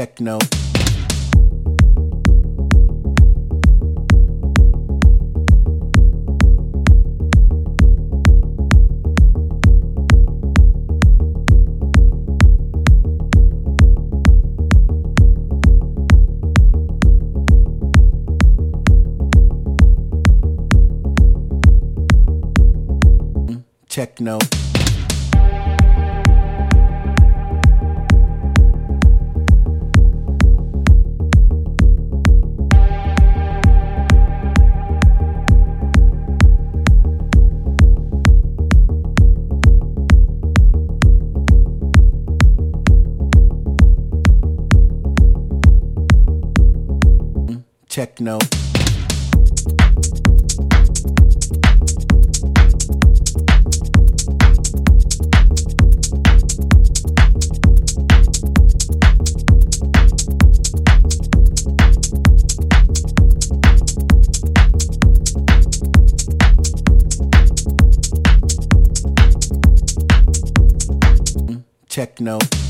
techno. Techno. techno. Techno.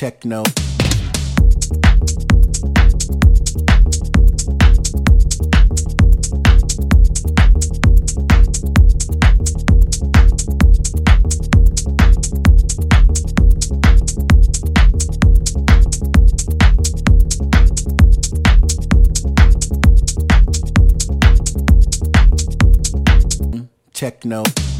techno. techno.